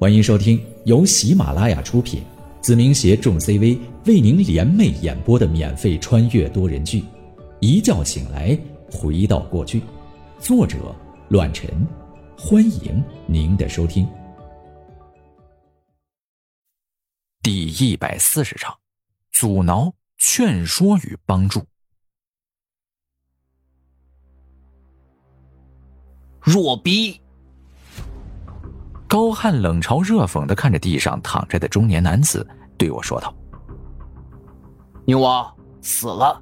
欢迎收听由喜马拉雅出品，子明携众 CV 为您联袂演播的免费穿越多人剧《一觉醒来回到过去》，作者：乱臣。欢迎您的收听。第一百四十章：阻挠、劝说与帮助。弱逼！高汉冷嘲热讽的看着地上躺着的中年男子，对我说道：“牛王死了。”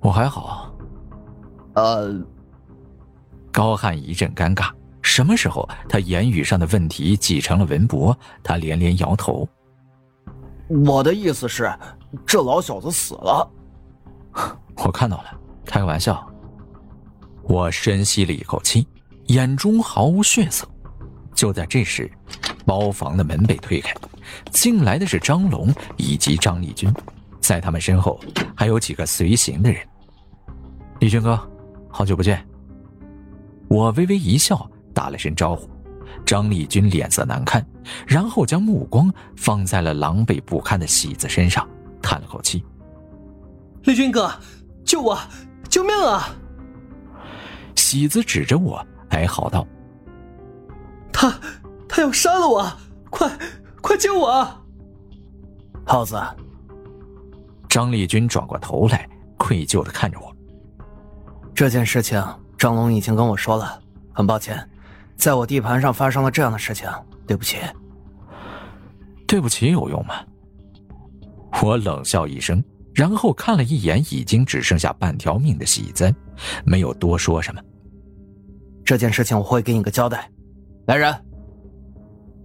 我还好。呃。高汉一阵尴尬，什么时候他言语上的问题继承了文博？他连连摇头。我的意思是，这老小子死了。我看到了，开个玩笑。我深吸了一口气，眼中毫无血色。就在这时，包房的门被推开，进来的是张龙以及张立军，在他们身后还有几个随行的人。立军哥，好久不见。我微微一笑，打了声招呼。张立军脸色难看，然后将目光放在了狼狈不堪的喜子身上，叹了口气：“立军哥，救我！救命啊！”喜子指着我哀嚎道。他，他要杀了我！快，快救我！耗子。张立军转过头来，愧疚的看着我。这件事情，张龙已经跟我说了，很抱歉，在我地盘上发生了这样的事情，对不起。对不起有用吗？我冷笑一声，然后看了一眼已经只剩下半条命的喜子，没有多说什么。这件事情我会给你个交代。来人！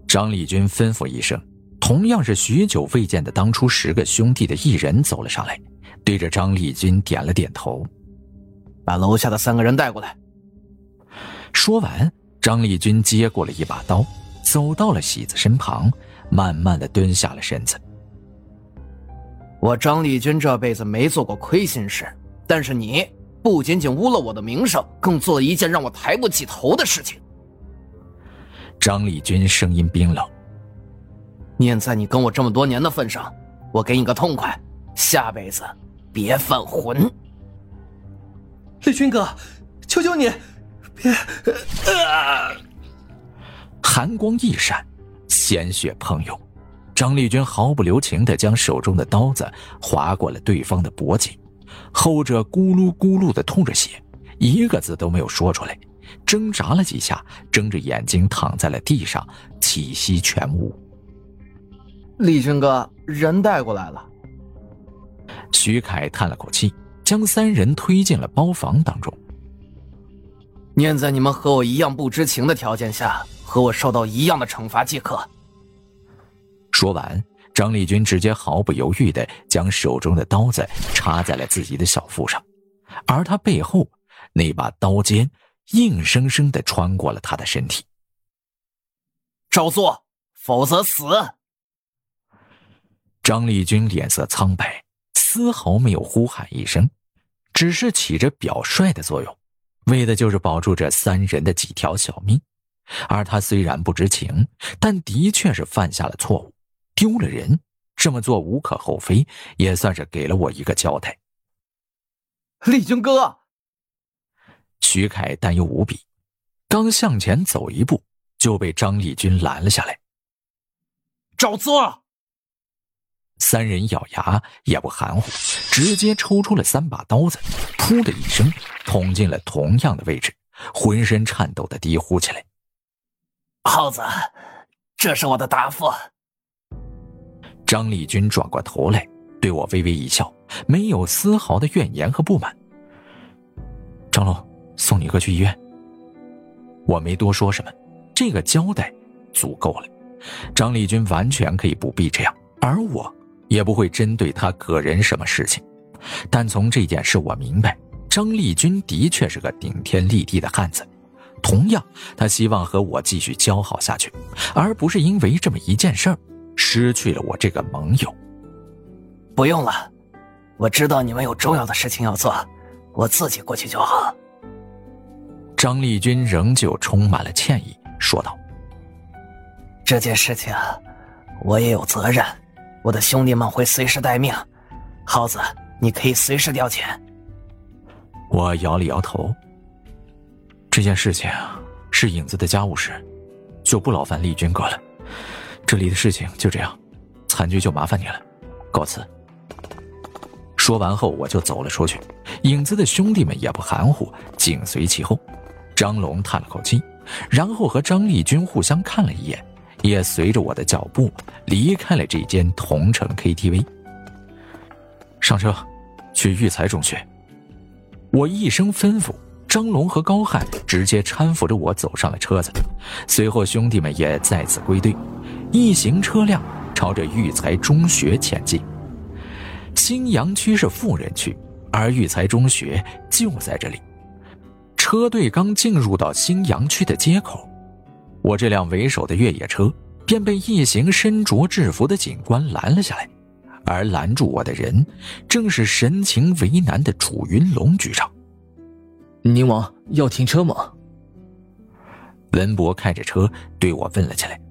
张立军吩咐一声，同样是许久未见的当初十个兄弟的一人走了上来，对着张立军点了点头，把楼下的三个人带过来。说完，张立军接过了一把刀，走到了喜子身旁，慢慢的蹲下了身子。我张立军这辈子没做过亏心事，但是你不仅仅污了我的名声，更做了一件让我抬不起头的事情。张立军声音冰冷：“念在你跟我这么多年的份上，我给你个痛快，下辈子别犯浑。”立军哥，求求你，别！寒光一闪，鲜血喷涌，张立军毫不留情的将手中的刀子划过了对方的脖颈，后者咕噜咕噜的吐着血，一个字都没有说出来。挣扎了几下，睁着眼睛躺在了地上，气息全无。立军哥，人带过来了。徐凯叹了口气，将三人推进了包房当中。念在你们和我一样不知情的条件下，和我受到一样的惩罚即可。说完，张立军直接毫不犹豫的将手中的刀子插在了自己的小腹上，而他背后那把刀尖。硬生生的穿过了他的身体。照做，否则死。张立军脸色苍白，丝毫没有呼喊一声，只是起着表率的作用，为的就是保住这三人的几条小命。而他虽然不知情，但的确是犯下了错误，丢了人。这么做无可厚非，也算是给了我一个交代。立军哥。徐凯担忧无比，刚向前走一步，就被张立军拦了下来。照做。三人咬牙也不含糊，直接抽出了三把刀子，噗的一声捅进了同样的位置，浑身颤抖的低呼起来：“耗子，这是我的答复。”张立军转过头来，对我微微一笑，没有丝毫的怨言和不满。张龙。送你哥去医院。我没多说什么，这个交代足够了。张立军完全可以不必这样，而我也不会针对他个人什么事情。但从这件事我明白，张立军的确是个顶天立地的汉子。同样，他希望和我继续交好下去，而不是因为这么一件事儿失去了我这个盟友。不用了，我知道你们有重要的事情要做，我自己过去就好。张立军仍旧充满了歉意，说道：“这件事情我也有责任，我的兄弟们会随时待命。耗子，你可以随时调遣。我摇了摇头。这件事情是影子的家务事，就不劳烦丽君哥了。这里的事情就这样，残局就麻烦你了，告辞。说完后，我就走了出去。影子的兄弟们也不含糊，紧随其后。张龙叹了口气，然后和张丽君互相看了一眼，也随着我的脚步离开了这间同城 KTV。上车，去育才中学。我一声吩咐，张龙和高汉直接搀扶着我走上了车子，随后兄弟们也再次归队，一行车辆朝着育才中学前进。新阳区是富人区，而育才中学就在这里。车队刚进入到新阳区的街口，我这辆为首的越野车便被一行身着制服的警官拦了下来。而拦住我的人，正是神情为难的楚云龙局长。宁王要停车吗？文博开着车对我问了起来。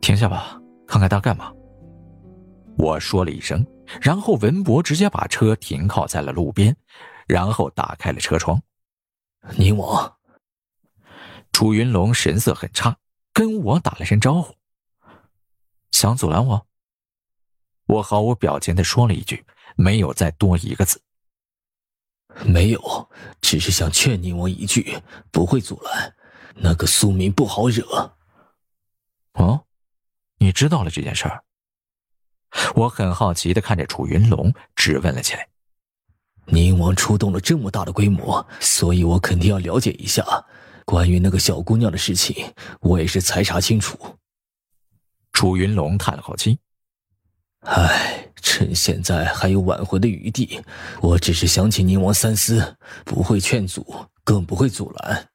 停下吧，看看他干嘛。我说了一声，然后文博直接把车停靠在了路边，然后打开了车窗。宁王，楚云龙神色很差，跟我打了声招呼。想阻拦我？我毫无表情的说了一句，没有再多一个字。没有，只是想劝你我一句，不会阻拦。那个苏明不好惹。哦，你知道了这件事儿？我很好奇的看着楚云龙，质问了起来。宁王出动了这么大的规模，所以我肯定要了解一下关于那个小姑娘的事情，我也是才查清楚。楚云龙叹了口气。唉，趁现在还有挽回的余地，我只是想请宁王三思，不会劝阻，更不会阻拦。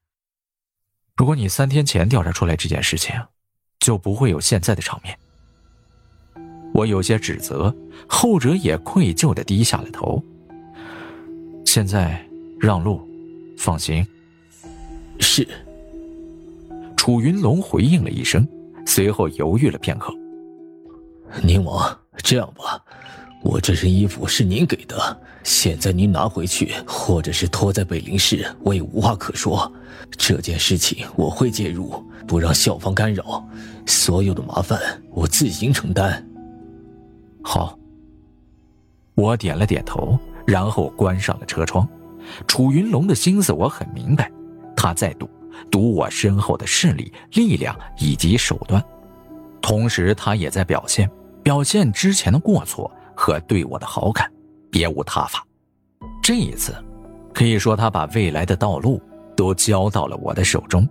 如果你三天前调查出来这件事情，就不会有现在的场面。我有些指责，后者也愧疚的低下了头。现在让路，放行。是。楚云龙回应了一声，随后犹豫了片刻。宁王。这样吧，我这身衣服是您给的，现在您拿回去，或者是拖在北陵市，我也无话可说。这件事情我会介入，不让校方干扰，所有的麻烦我自行承担。好。我点了点头，然后关上了车窗。楚云龙的心思我很明白，他在赌，赌我身后的势力、力量以及手段，同时他也在表现。表现之前的过错和对我的好感，别无他法。这一次，可以说他把未来的道路都交到了我的手中，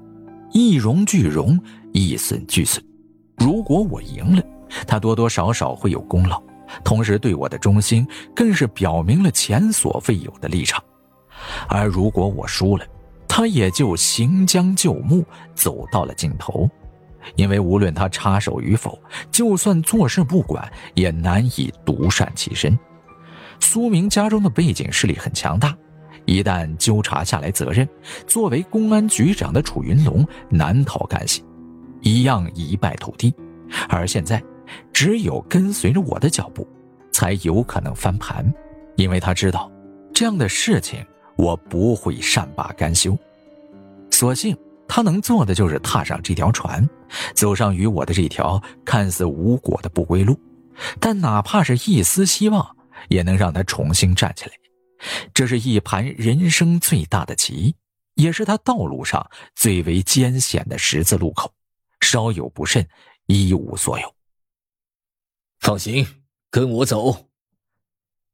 一荣俱荣，一损俱损。如果我赢了，他多多少少会有功劳，同时对我的忠心更是表明了前所未有的立场；而如果我输了，他也就行将就木，走到了尽头。因为无论他插手与否，就算坐视不管，也难以独善其身。苏明家中的背景势力很强大，一旦纠察下来责任，作为公安局长的楚云龙难逃干系，一样一败涂地。而现在，只有跟随着我的脚步，才有可能翻盘，因为他知道，这样的事情我不会善罢甘休。所幸。他能做的就是踏上这条船，走上与我的这条看似无果的不归路，但哪怕是一丝希望，也能让他重新站起来。这是一盘人生最大的棋，也是他道路上最为艰险的十字路口，稍有不慎，一无所有。放心，跟我走。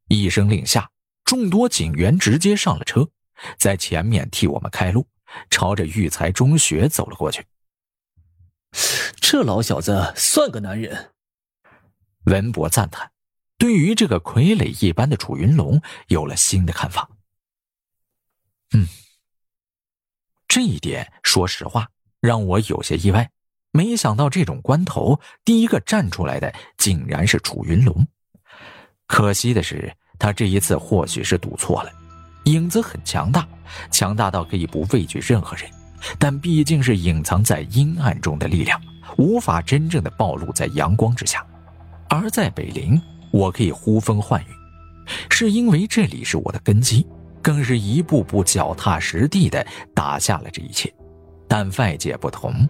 一声令下，众多警员直接上了车，在前面替我们开路。朝着育才中学走了过去。这老小子算个男人。文博赞叹，对于这个傀儡一般的楚云龙有了新的看法。嗯，这一点说实话让我有些意外。没想到这种关头，第一个站出来的竟然是楚云龙。可惜的是，他这一次或许是赌错了。影子很强大。强大到可以不畏惧任何人，但毕竟是隐藏在阴暗中的力量，无法真正的暴露在阳光之下，而在北陵，我可以呼风唤雨，是因为这里是我的根基，更是一步步脚踏实地的打下了这一切。但外界不同，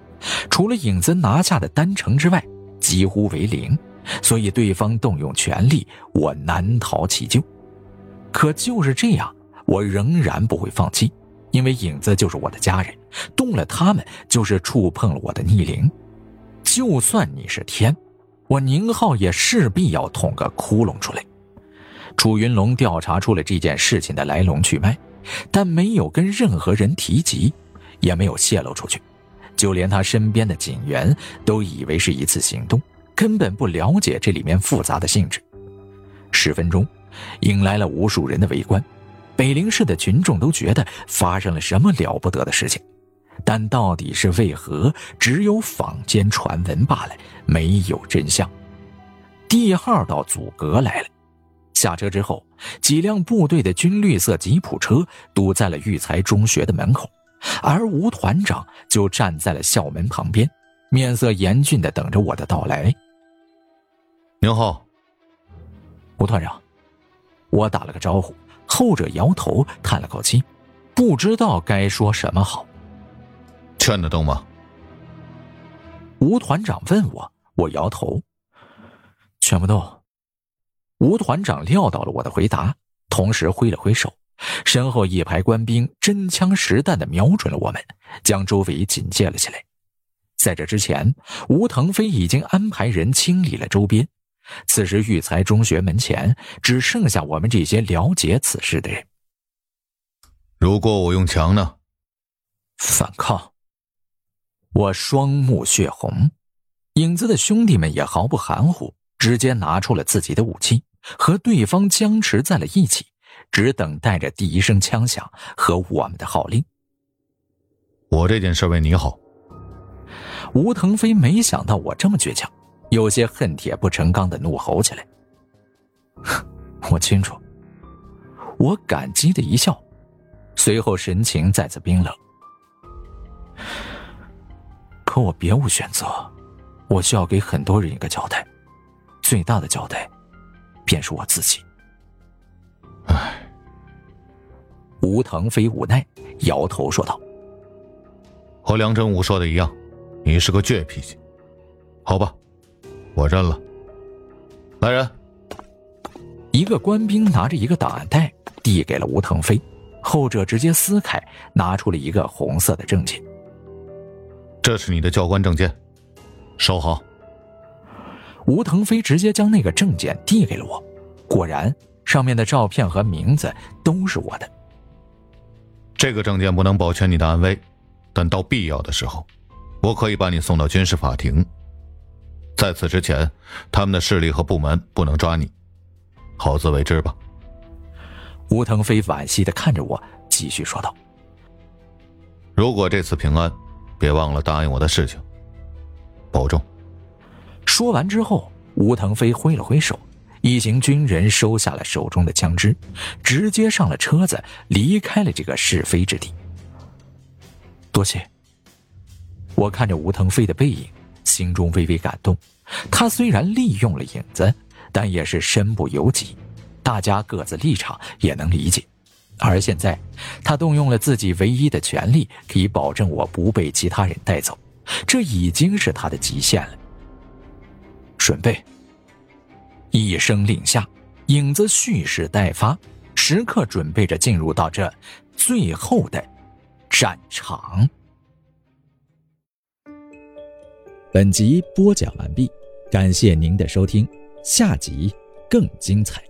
除了影子拿下的丹城之外，几乎为零，所以对方动用全力，我难逃其咎。可就是这样，我仍然不会放弃，因为影子就是我的家人，动了他们就是触碰了我的逆鳞。就算你是天，我宁浩也势必要捅个窟窿出来。楚云龙调查出了这件事情的来龙去脉，但没有跟任何人提及，也没有泄露出去，就连他身边的警员都以为是一次行动，根本不了解这里面复杂的性质。十分钟。引来了无数人的围观，北陵市的群众都觉得发生了什么了不得的事情，但到底是为何，只有坊间传闻罢了，没有真相。第二道阻隔来了，下车之后，几辆部队的军绿色吉普车堵在了育才中学的门口，而吴团长就站在了校门旁边，面色严峻的等着我的到来。宁浩，吴团长。我打了个招呼，后者摇头，叹了口气，不知道该说什么好。劝得动吗？吴团长问我，我摇头，劝不动。吴团长料到了我的回答，同时挥了挥手，身后一排官兵真枪实弹的瞄准了我们，将周围警戒了起来。在这之前，吴腾飞已经安排人清理了周边。此时，育才中学门前只剩下我们这些了解此事的人。如果我用强呢？反抗！我双目血红，影子的兄弟们也毫不含糊，直接拿出了自己的武器，和对方僵持在了一起，只等待着第一声枪响和我们的号令。我这件事为你好。吴腾飞没想到我这么倔强。有些恨铁不成钢的怒吼起来。我清楚，我感激的一笑，随后神情再次冰冷。可我别无选择，我需要给很多人一个交代，最大的交代，便是我自己。吴腾飞无奈摇头说道：“和梁振武说的一样，你是个倔脾气，好吧。”我认了。来人！一个官兵拿着一个档案袋递给了吴腾飞，后者直接撕开，拿出了一个红色的证件。这是你的教官证件，收好。吴腾飞直接将那个证件递给了我，果然，上面的照片和名字都是我的。这个证件不能保全你的安危，但到必要的时候，我可以把你送到军事法庭。在此之前，他们的势力和部门不能抓你，好自为之吧。吴腾飞惋惜的看着我，继续说道：“如果这次平安，别忘了答应我的事情，保重。”说完之后，吴腾飞挥了挥手，一行军人收下了手中的枪支，直接上了车子，离开了这个是非之地。多谢。我看着吴腾飞的背影。心中微微感动，他虽然利用了影子，但也是身不由己，大家各自立场也能理解。而现在，他动用了自己唯一的权利，可以保证我不被其他人带走，这已经是他的极限了。准备！一声令下，影子蓄势待发，时刻准备着进入到这最后的战场。本集播讲完毕，感谢您的收听，下集更精彩。